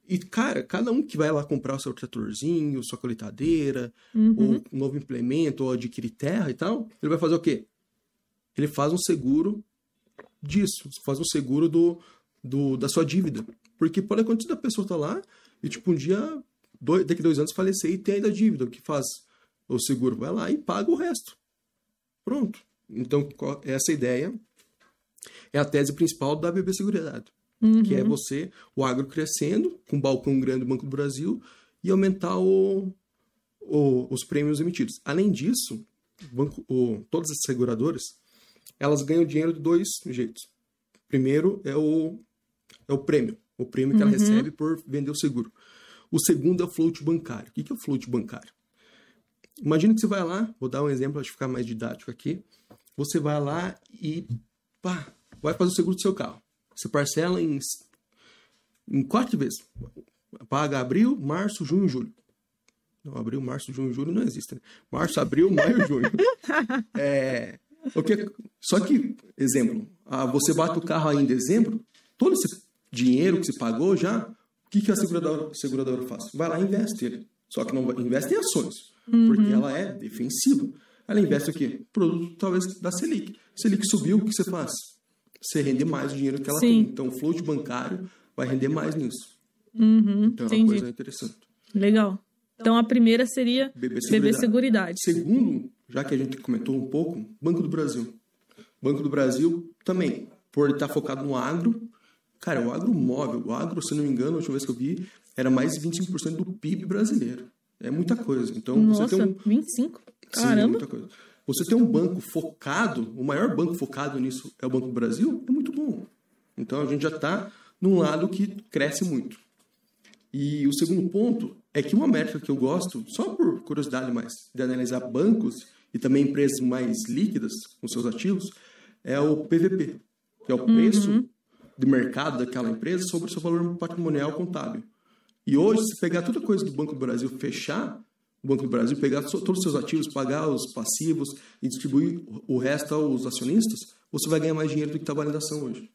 E, cara, cada um que vai lá comprar o seu tratorzinho, sua colheitadeira, Uhum. ou um novo implemento, ou adquirir terra e tal, ele vai fazer o quê? Ele faz um seguro disso, faz um seguro do, do, da sua dívida. Porque pode acontecer da pessoa tá lá e, tipo, um dia, dois, daqui a dois anos, falecer e ter ainda dívida. O que faz o seguro? Vai lá e paga o resto. Pronto. Então, essa ideia é a tese principal da BB Seguridade. Uhum. Que é você, o agro crescendo, com balcão grande do Banco do Brasil, e aumentar o, o- os prêmios emitidos. Além disso, banco, o- todas as seguradoras, elas ganham dinheiro de dois jeitos. Primeiro é o, é o prêmio. O prêmio que ela Uhum. recebe por vender o seguro. O segundo é o float bancário. O que que é o float bancário? Imagina que você vai lá, vou dar um exemplo para ficar mais didático aqui. Você vai lá e pá, vai fazer o seguro do seu carro. Você parcela em, em quatro vezes. Paga abril, março, junho e julho. Não, abril, março, junho e julho não existe. Né? Março, abril, maio [laughs] junho. É, o que, só que, exemplo, ah, você bate o carro aí em dezembro, todo esse dinheiro que você pagou já, o que, que a seguradora, seguradora faz? Vai lá e investe ele. Só que não vai, investe em ações, porque ela é defensiva. Ela investe o quê? Produto talvez da Selic. Selic subiu, o que você faz? Você rende mais o dinheiro que ela Sim. tem. Então, o float bancário vai render mais nisso. Uhum, Então, é uma entendi. coisa interessante. Legal. Então a primeira seria BB BB Seguridade. Seguridade. Segundo, já que a gente comentou um pouco, Banco do Brasil. Banco do Brasil também, por estar focado no agro. Cara, o agro móvel, o agro, se não me engano, a última vez que eu vi, era mais de 25% do PIB brasileiro. É muita coisa. Então, Nossa, você tem um, 25? Sim, é Caramba. muita coisa. Você ter um banco focado, o maior banco focado nisso é o Banco do Brasil, é muito bom. Então a gente já está num lado que cresce muito. E o segundo ponto é que uma métrica que eu gosto, só por curiosidade mais, de analisar bancos e também empresas mais líquidas com seus ativos, é o PVP, que é o preço de mercado daquela empresa sobre o seu valor patrimonial contábil. E hoje, se pegar toda coisa do Banco do Brasil, fechar o Banco do Brasil, pegar todos os seus ativos, pagar os passivos e distribuir o resto aos acionistas, você vai ganhar mais dinheiro do que está valendo a ação hoje.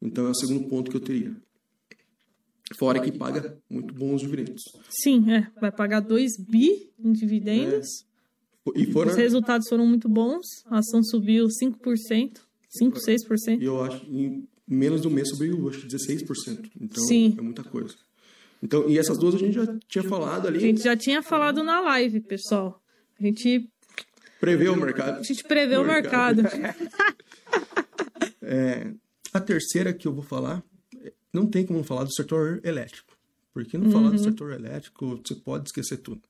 Então é o segundo ponto que eu teria. Fora que paga muito bons dividendos. Sim, é. Vai pagar 2 bi em dividendos. E fora, Os resultados foram muito bons. A ação subiu 5%. 5, 6%. e eu acho, menos um mês subiu, acho que 16%. Então Sim. é muita coisa. Então, e essas duas a gente já tinha falado ali. A gente já tinha falado na live, pessoal. A gente, Prevê o mercado. a gente prevê o mercado. [laughs] É, a terceira que eu vou falar, não tem como falar do setor elétrico. Porque não falar do setor elétrico, você pode esquecer tudo.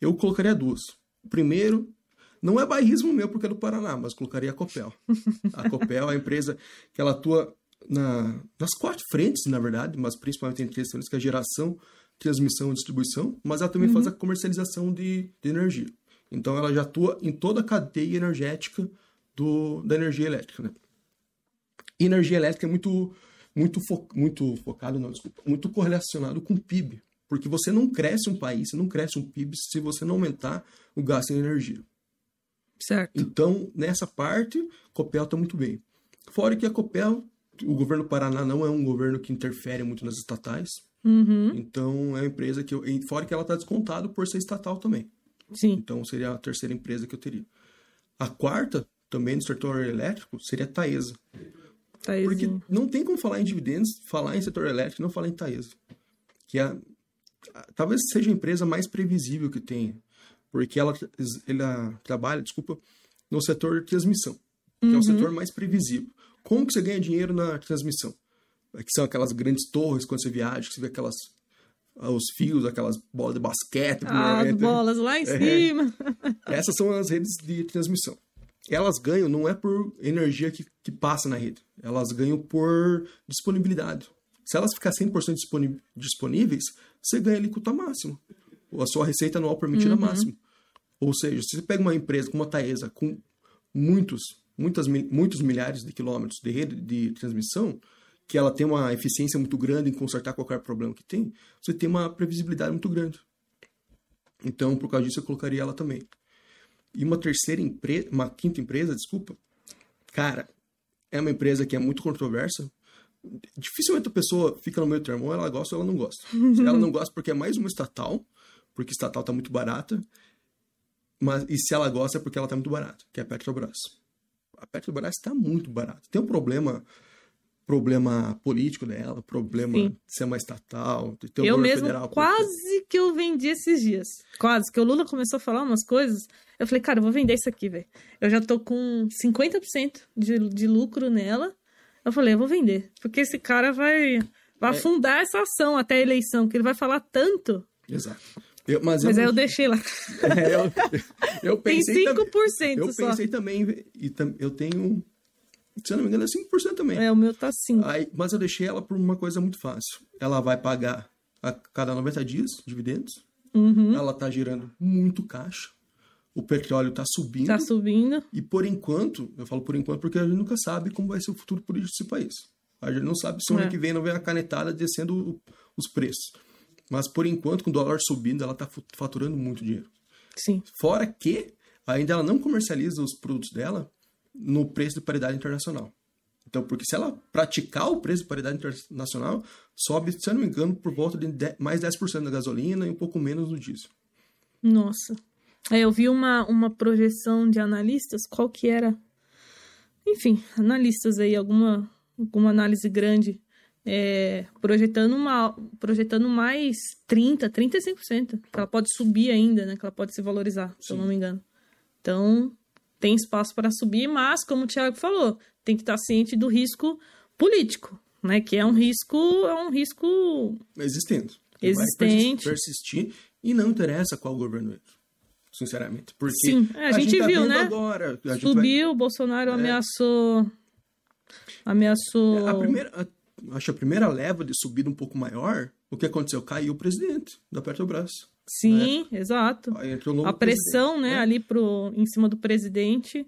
Eu colocaria duas. Primeiro, não é bairrismo meu porque é do Paraná, mas colocaria a Copel. [laughs] A Copel é a empresa que ela atua na, nas quatro frentes, na verdade, mas principalmente em três frentes, que é geração, transmissão e distribuição, mas ela também faz a comercialização de, de energia. Então ela já atua em toda a cadeia energética do, da energia elétrica, né? Energia elétrica é muito, muito, fo muito focado, não, desculpa, muito correlacionado com o PIB. Porque você não cresce um país, você não cresce um PIB se você não aumentar o gasto em energia. Certo. Então, nessa parte, Copel está muito bem. Fora que a Copel, o governo do Paraná não é um governo que interfere muito nas estatais. Uhum. Então, é uma empresa que eu. Fora que ela está descontado por ser estatal também. Sim. Então, seria a terceira empresa que eu teria. A quarta, também no setor elétrico, seria a Taesa. Porque Thaísinha. não tem como falar em dividendos, falar em setor elétrico e não falar em Taesa. Que é, talvez seja a empresa mais previsível que tem. Porque ela, ela trabalha, desculpa, no setor de transmissão. Que é o setor mais previsível. Como que você ganha dinheiro na transmissão? É que são aquelas grandes torres quando você viaja, que você vê aquelas os fios, aquelas bolas de basquete. As né? bolas lá em É. cima. [laughs] Essas são as redes de transmissão. Elas ganham não é por energia que, que passa na rede, elas ganham por disponibilidade. Se elas ficar 100% disponi- disponíveis, você ganha alíquota máxima. A sua receita anual permitida máxima. Ou seja, se você pega uma empresa como a Taesa com muitos, muitas, muitos milhares de quilômetros de rede de transmissão, que ela tem uma eficiência muito grande em consertar qualquer problema que tem, você tem uma previsibilidade muito grande. Então, por causa disso, eu colocaria ela também. E uma terceira empresa, uma quinta empresa, desculpa, cara, é uma empresa que é muito controversa. Dificilmente a pessoa fica no meio termo, ou ela gosta ou ela não gosta. [laughs] ela não gosta porque é mais uma estatal, porque estatal tá muito barata, mas e se ela gosta é porque ela tá muito barata, que é a Petrobras. A Petrobras está muito barata. Tem um problema problema político dela, problema Sim. de ser uma estatal, de ter um Eu mesmo federal. quase que eu vendi esses dias. Quase. Que o Lula começou a falar umas coisas. Eu falei, cara, eu vou vender isso aqui, velho. Eu já tô com 50% de, de lucro nela. Eu falei, eu vou vender. Porque esse cara vai, vai É. afundar essa ação até a eleição, que ele vai falar tanto. Exato. Eu- mas Mas eu, eu [laughs] deixei lá. É, eu, eu Tem pensei tam- 5% Eu só. pensei também, e tam- eu tenho, se eu não me engano, é 5% também. É, o meu tá 5. Aí, mas eu deixei ela por uma coisa muito fácil. Ela vai pagar a cada 90 dias dividendos. Uhum. Ela tá gerando muito caixa. O petróleo tá subindo. Tá subindo. E por enquanto, eu falo por enquanto porque a gente nunca sabe como vai ser o futuro político desse país. A gente não sabe se o ano É. que vem não vem a canetada descendo os preços. Mas por enquanto, com o dólar subindo, ela tá fu- faturando muito dinheiro. Sim. Fora que ainda ela não comercializa os produtos dela no preço de paridade internacional. Então, porque se ela praticar o preço de paridade internacional, sobe, se eu não me engano, por volta de 10, mais 10% na gasolina e um pouco menos no diesel. Nossa. Aí eu vi uma, uma projeção de analistas, qual que era? Enfim, analistas aí, alguma, alguma análise grande, é, projetando, uma, projetando mais 30%, 35%, que ela pode subir ainda, né? Que ela pode se valorizar, Sim. se eu não me engano. Então, tem espaço para subir, mas, como o Thiago falou, tem que estar ciente do risco político, né? Que é um risco, é um risco existente. Existente. Vai persistir e não interessa qual governo é. Sinceramente. Porque Sim, é, a, a, gente, gente tá viu, né? Agora, Subiu, vai... o Bolsonaro é. ameaçou. Ameaçou. É, a primeira, acho a primeira leva de subida um pouco maior, o que aconteceu? Caiu o presidente da Petrobras. Sim, né? exato. a pressão, né, né, ali pro, em cima do presidente.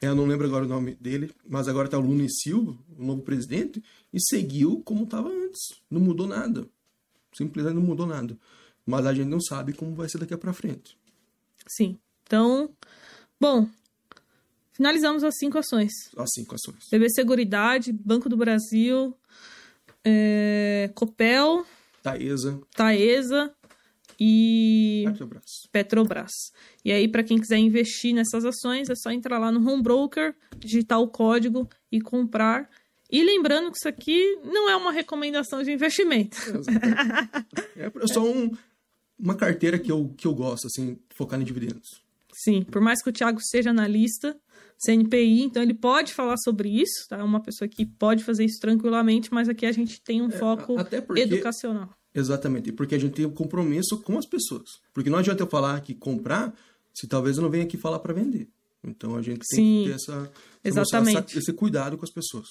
Eu não lembro agora o nome dele, mas agora tá o Lula Silva, o novo presidente, e seguiu como estava antes. Não mudou nada. Simplesmente não mudou nada. Mas a gente não sabe como vai ser daqui para frente. Sim. Então, bom, finalizamos as cinco ações. As cinco ações. BB Seguridade, Banco do Brasil, é, Copel, Taesa. Taesa e Petrobras. Petrobras. E aí, para quem quiser investir nessas ações, é só entrar lá no Home Broker, digitar o código e comprar. E lembrando que isso aqui não é uma recomendação de investimento. [laughs] é só um, uma carteira que eu, que eu gosto, assim, focar em dividendos. Sim, por mais que o Thiago seja analista, CNPI, então ele pode falar sobre isso, tá? É uma pessoa que pode fazer isso tranquilamente, mas aqui a gente tem um é, foco porque, educacional. Exatamente, porque a gente tem um compromisso com as pessoas. Porque não adianta eu falar que comprar, se talvez eu não venha aqui falar para vender. Então a gente tem Sim, que ter essa, exatamente. Essa, esse cuidado com as pessoas.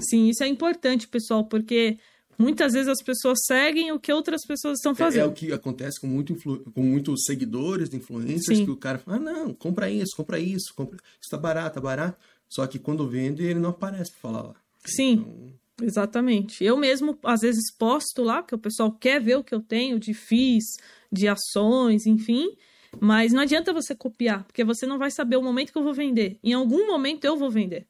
Sim, isso é importante, pessoal, porque muitas vezes as pessoas seguem o que outras pessoas estão fazendo. É, é o que acontece com, muito com muitos seguidores de influencers, Sim. que o cara fala, ah, não, compra isso, compra isso, compra... isso tá barato, tá barato. Só que quando vende, ele não aparece para falar lá. Sim. Então... Exatamente. Eu mesmo, às vezes, posto lá, porque o pessoal quer ver o que eu tenho de FIIs, de ações, enfim. Mas não adianta você copiar, porque você não vai saber o momento que eu vou vender. Em algum momento eu vou vender.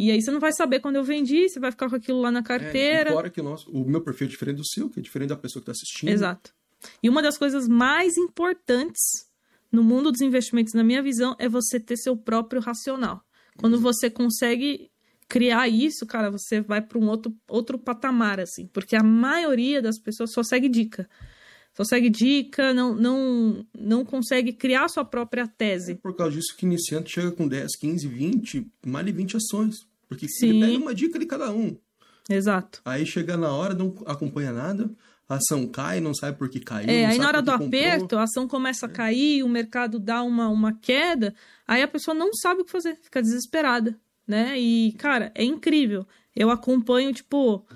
E aí você não vai saber quando eu vendi, você vai ficar com aquilo lá na carteira. É, fora que o, nosso, o meu perfil é diferente do seu, que é diferente da pessoa que está assistindo. Exato. E uma das coisas mais importantes no mundo dos investimentos, na minha visão, é você ter seu próprio racional. Quando você consegue criar isso, cara, você vai para um outro, outro patamar, assim. Porque a maioria das pessoas só segue dica. Só segue dica, não, não, não consegue criar sua própria tese. É por causa disso que iniciante chega com 10, 15, 20, mais de 20 ações. Porque Sim. ele pega uma dica de cada um. Exato. Aí chega na hora, não acompanha nada, a ação cai, não sabe por que caiu. É, aí na hora do aperto, comprou. a ação começa a é. cair, o mercado dá uma, uma queda, aí a pessoa não sabe o que fazer, fica desesperada né? E, cara, é incrível. Eu acompanho, tipo,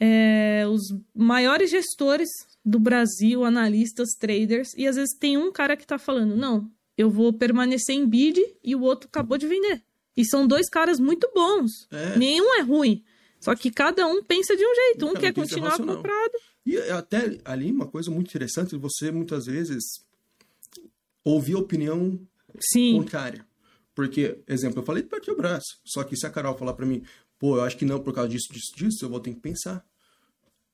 é, os maiores gestores do Brasil, analistas, traders, e às vezes tem um cara que tá falando, não, eu vou permanecer em bid e o outro acabou de vender. E são dois caras muito bons. É. Nenhum é ruim. Só que cada um pensa de um jeito. Um quer continuar comprado. E até ali, uma coisa muito interessante, você muitas vezes ouvir a opinião Sim. contrária. Porque, exemplo, eu falei de Petrobras. Só que se a Carol falar para mim, pô, eu acho que não por causa disso, disso, disso, eu vou ter que pensar.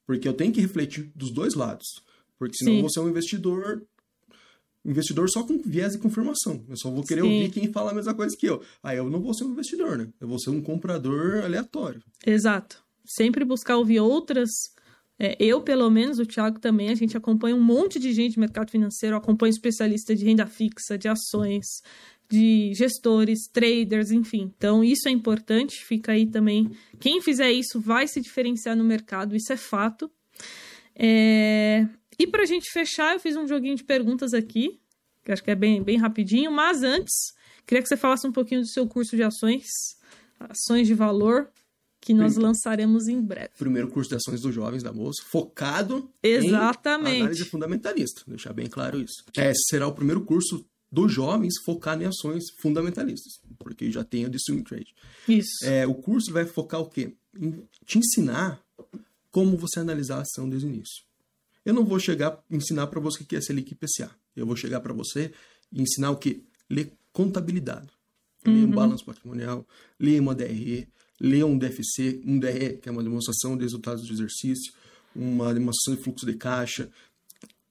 Porque eu tenho que refletir dos dois lados. Porque senão Sim. vou ser um investidor investidor só com viés de confirmação. Eu só vou querer Sim. ouvir quem fala a mesma coisa que eu. Aí eu não vou ser um investidor, né? Eu vou ser um comprador aleatório. Exato. Sempre buscar ouvir outras. É, eu, pelo menos, o Thiago também, a gente acompanha um monte de gente no mercado financeiro, acompanha especialista de renda fixa, de ações, de gestores, traders, enfim. Então, isso é importante, fica aí também. Quem fizer isso vai se diferenciar no mercado, isso é fato. É... E para a gente fechar, eu fiz um joguinho de perguntas aqui, que acho que é bem, bem rapidinho, mas antes, queria que você falasse um pouquinho do seu curso de ações, ações de valor, que nós Primeiro, lançaremos em breve. Primeiro curso de ações dos jovens da Bolsa, focado Exatamente. em análise fundamentalista, deixar bem claro isso. É, será o primeiro curso dos jovens focado em ações fundamentalistas, porque já tem o de swing trade. Isso. É, o curso vai focar o quê? Em te ensinar como você analisar a ação desde o início. Eu não vou chegar ensinar para você o que é Selic IPCA. Eu vou chegar para você e ensinar o quê? Ler contabilidade. Ler um uhum. balanço patrimonial, ler uma DRE, ler um DFC, um DRE, que é uma demonstração de resultados de exercício, uma demonstração de fluxo de caixa.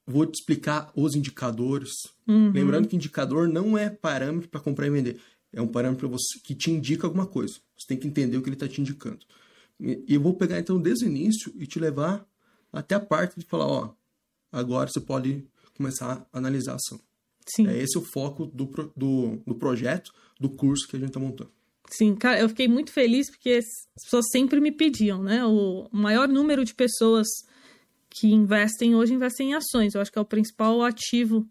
Vou te explicar os indicadores. Uhum. Lembrando que indicador não é parâmetro para comprar e vender. É um parâmetro você, que te indica alguma coisa. Você tem que entender o que ele está te indicando. E eu vou pegar então desde o início e te levar até a parte de falar, ó, agora você pode começar a analisar a ação. Sim. É esse o foco do, do, do projeto, do curso que a gente está montando. Sim, cara, eu fiquei muito feliz porque as pessoas sempre me pediam, né? O maior número de pessoas que investem hoje investem em ações. Eu acho que é o principal ativo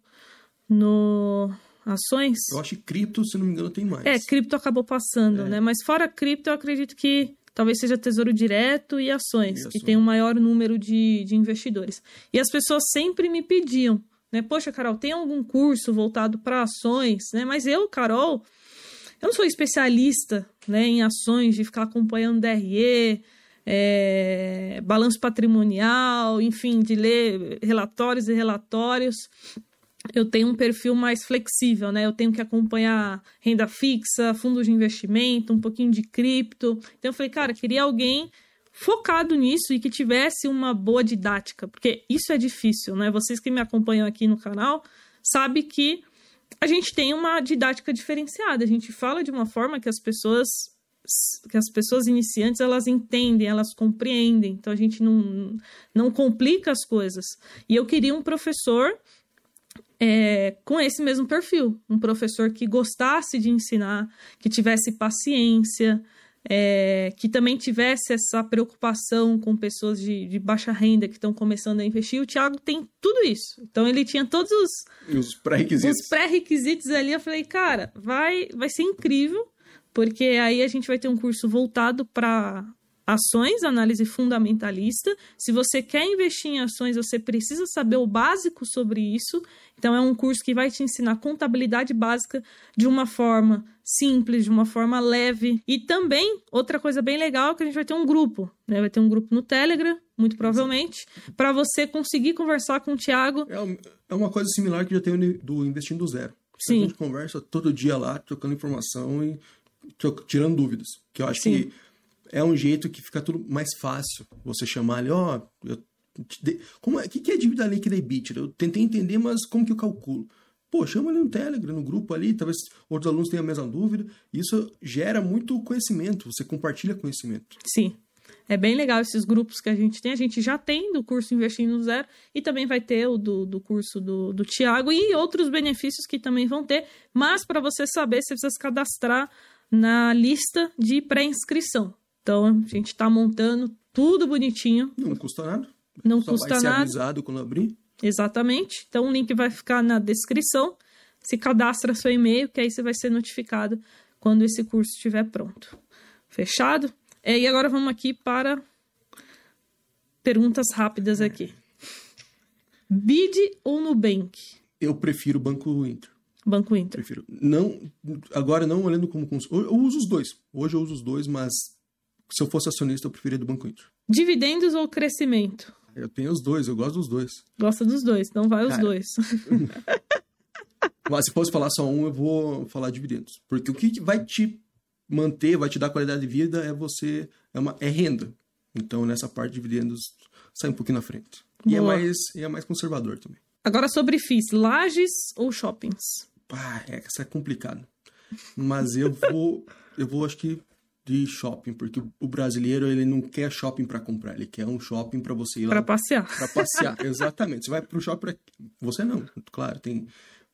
no ações. Eu acho que cripto, se não me engano, tem mais. É, cripto acabou passando, É. né? Mas fora cripto, eu acredito que talvez seja tesouro direto e ações, que tem um maior número de, de investidores. E as pessoas sempre me pediam, né? Poxa, Carol, tem algum curso voltado para ações, né? Mas eu, Carol, eu não sou especialista né, em ações, de ficar acompanhando DRE, é, balanço patrimonial, enfim, de ler relatórios e relatórios. Eu tenho um perfil mais flexível, né? Eu tenho que acompanhar renda fixa, fundos de investimento, um pouquinho de cripto. Então eu falei, cara, queria alguém focado nisso e que tivesse uma boa didática, porque isso é difícil, né? Vocês que me acompanham aqui no canal sabem que a gente tem uma didática diferenciada. A gente fala de uma forma que as pessoas que as pessoas iniciantes elas entendem, elas compreendem. Então a gente não, não complica as coisas. E eu queria um professor é, com esse mesmo perfil, um professor que gostasse de ensinar, que tivesse paciência, é, que também tivesse essa preocupação com pessoas de, de baixa renda que estão começando a investir. O Thiago tem tudo isso. Então ele tinha todos os, os pré-requisitos. os pré-requisitos ali, eu falei, cara, vai, vai ser incrível, porque aí a gente vai ter um curso voltado para ações, análise fundamentalista. Se você quer investir em ações, você precisa saber o básico sobre isso. Então é um curso que vai te ensinar contabilidade básica de uma forma simples, de uma forma leve. E também, outra coisa bem legal é que a gente vai ter um grupo, né? Vai ter um grupo no Telegram, muito provavelmente, para você conseguir conversar com o Thiago É, é uma coisa similar que já tem do Investindo do Zero. Sim. A gente conversa todo dia lá, trocando informação e tirando dúvidas. Que eu acho Sim. que é um jeito que fica tudo mais fácil. Você chamar ali, ó, eu te dei- como é, que, que é dívida líquida e EBITDA? Eu tentei entender, mas como que eu calculo? Pô, chama ali no Telegram, no grupo ali, talvez outros alunos tenham a mesma dúvida. Isso gera muito conhecimento, você compartilha conhecimento. Sim. É bem legal esses grupos que a gente tem. A gente já tem do curso Investindo no Zero e também vai ter o do, do curso do, do Tiago e outros benefícios que também vão ter. Mas para você saber, você precisa se cadastrar na lista de pré-inscrição. Então a gente está montando tudo bonitinho, Não custa nada. não Só custa vai ser nada. avisado quando abrir. Exatamente. Então o link vai ficar na descrição. Se cadastra seu e-mail, que aí você vai ser notificado quando esse curso estiver pronto. Fechado? É, e agora vamos aqui para perguntas rápidas aqui. Bid ou Nubank? Eu prefiro Banco Inter. Banco Inter. Prefiro. Não, agora não olhando como cons- eu uso os dois. Hoje eu uso os dois, mas se eu fosse acionista eu preferia do Banco Inter. Dividendos ou crescimento? Eu tenho os dois, eu gosto dos dois. Gosta dos dois, então vai os dois. [laughs] Mas se fosse falar só um, eu vou falar dividendos. Porque o que vai te manter, vai te dar qualidade de vida é você é uma é renda. Então nessa parte de dividendos sai um pouquinho na frente. E é mais e é mais conservador também. Agora sobre FIIs, lajes ou shoppings? Pá, é, essa é complicado. Mas eu vou, eu vou acho que de shopping, porque o- o brasileiro ele não quer shopping para comprar, ele quer um shopping para você ir lá Para passear. para passear. [laughs] Exatamente. Você vai pro shopping, pra- você não, claro, tem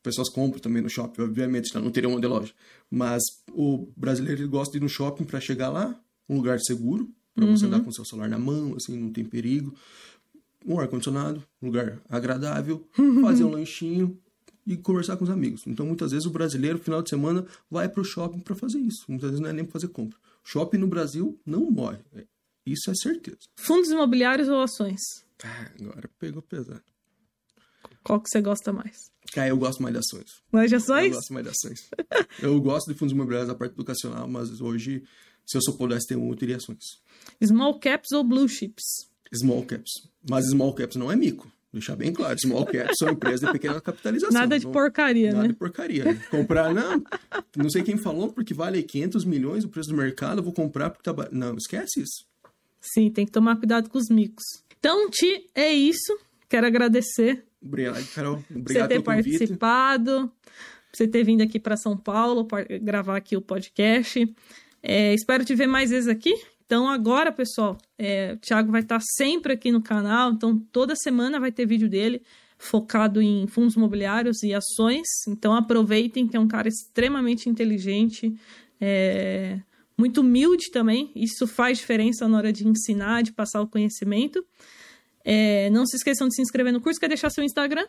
pessoas compram também no shopping, obviamente, não teria uma de loja. Mas o brasileiro ele gosta de ir no shopping para chegar lá, um lugar seguro, para você andar com o seu celular na mão, assim, não tem perigo. Um ar-condicionado, um lugar agradável, [laughs] fazer um lanchinho e conversar com os amigos. Então, muitas vezes, o brasileiro, final de semana, vai pro shopping para fazer isso. Muitas vezes não é nem para fazer compra. Shopping no Brasil não morre. É- Isso é certeza. Fundos imobiliários ou ações? Ah, agora pegou pesado. Qual que você gosta mais? Cara, eu gosto mais de ações. Mais de Eu ações? gosto mais de ações. [laughs] eu gosto de fundos imobiliários da parte educacional, mas hoje, se eu só pudesse ter um, eu teria ações. Small caps ou blue chips? Small caps. Mas small caps não é mico. Deixar bem claro, small caps são empresas de pequena capitalização. Nada de porcaria, nada né? de porcaria. Comprar, não, não sei quem falou, porque vale 500 milhões o preço do mercado, eu vou comprar porque tá... Não, esquece isso. Sim, tem que tomar cuidado com os micos. Então, Ti, é isso. Quero agradecer Obrigado, Carol. por você Obrigado ter participado, por você ter vindo aqui para São Paulo gravar aqui o podcast. É, espero te ver mais vezes aqui. Então, agora, pessoal, é, o Thiago vai estar sempre aqui no canal. Então, toda semana vai ter vídeo dele focado em fundos imobiliários e ações. Então, aproveitem, que é um cara extremamente inteligente, é, muito humilde também. Isso faz diferença na hora de ensinar, de passar o conhecimento. É, não se esqueçam de se inscrever no curso. Quer deixar seu Instagram?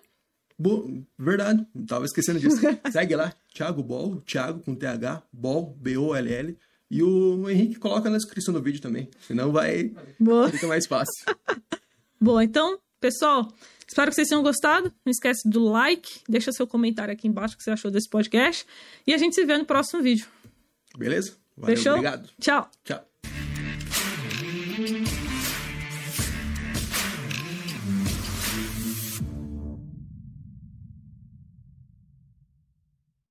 Bo- Verdade, tava esquecendo disso. [laughs] Segue lá, Thiago Bol, Thiago com TH, Bol, B-O-L-L. E o Henrique coloca na descrição do vídeo também, senão vai Boa. fica mais fácil. [laughs] Boa, então, pessoal, espero que vocês tenham gostado. Não esquece do like, deixa seu comentário aqui embaixo o que você achou desse podcast. E a gente se vê no próximo vídeo. Beleza? Valeu, Fechou? obrigado. Tchau! Tchau.